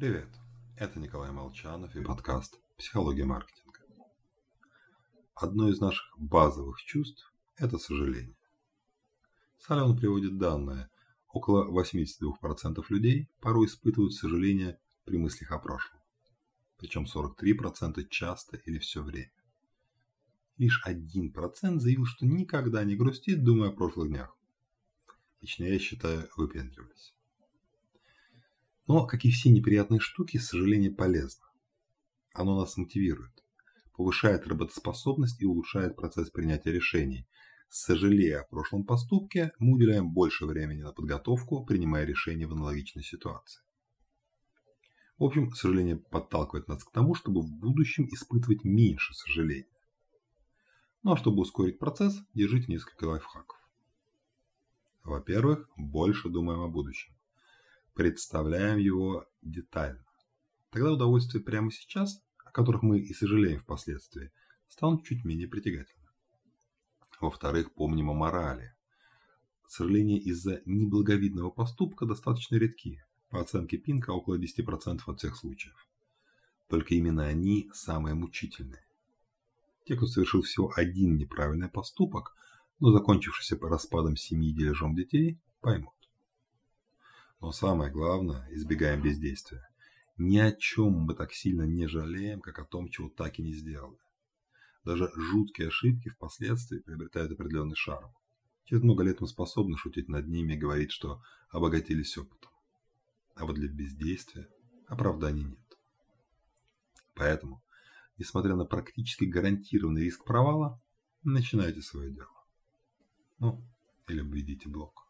Привет, это Николай Молчанов и подкаст «Психология маркетинга». Одно из наших базовых чувств – это сожаление. Салон приводит данные. Около 82% людей порой испытывают сожаление при мыслях о прошлом. Причем 43% часто или все время. Лишь 1% заявил, что никогда не грустит, думая о прошлых днях. Лично я считаю, выпендривались. Но, как и все неприятные штуки, сожаление полезно. Оно нас мотивирует, повышает работоспособность и улучшает процесс принятия решений. Сожалея о прошлом поступке, мы уделяем больше времени на подготовку, принимая решения в аналогичной ситуации. В общем, сожаление подталкивает нас к тому, чтобы в будущем испытывать меньше сожаления. Ну а чтобы ускорить процесс, держите несколько лайфхаков. Во-первых, больше думаем о будущем представляем его детально. Тогда удовольствия прямо сейчас, о которых мы и сожалеем впоследствии, станут чуть менее притягательны. Во-вторых, помним о морали. Сожаления из-за неблаговидного поступка достаточно редки. По оценке Пинка, около 10% от всех случаев. Только именно они самые мучительные. Те, кто совершил всего один неправильный поступок, но закончившийся по распадом семьи и дележом детей, поймут. Но самое главное, избегаем бездействия. Ни о чем мы так сильно не жалеем, как о том, чего так и не сделали. Даже жуткие ошибки впоследствии приобретают определенный шарм. Через много лет мы способны шутить над ними и говорить, что обогатились опытом. А вот для бездействия оправданий нет. Поэтому, несмотря на практически гарантированный риск провала, начинайте свое дело. Ну, или обведите блок.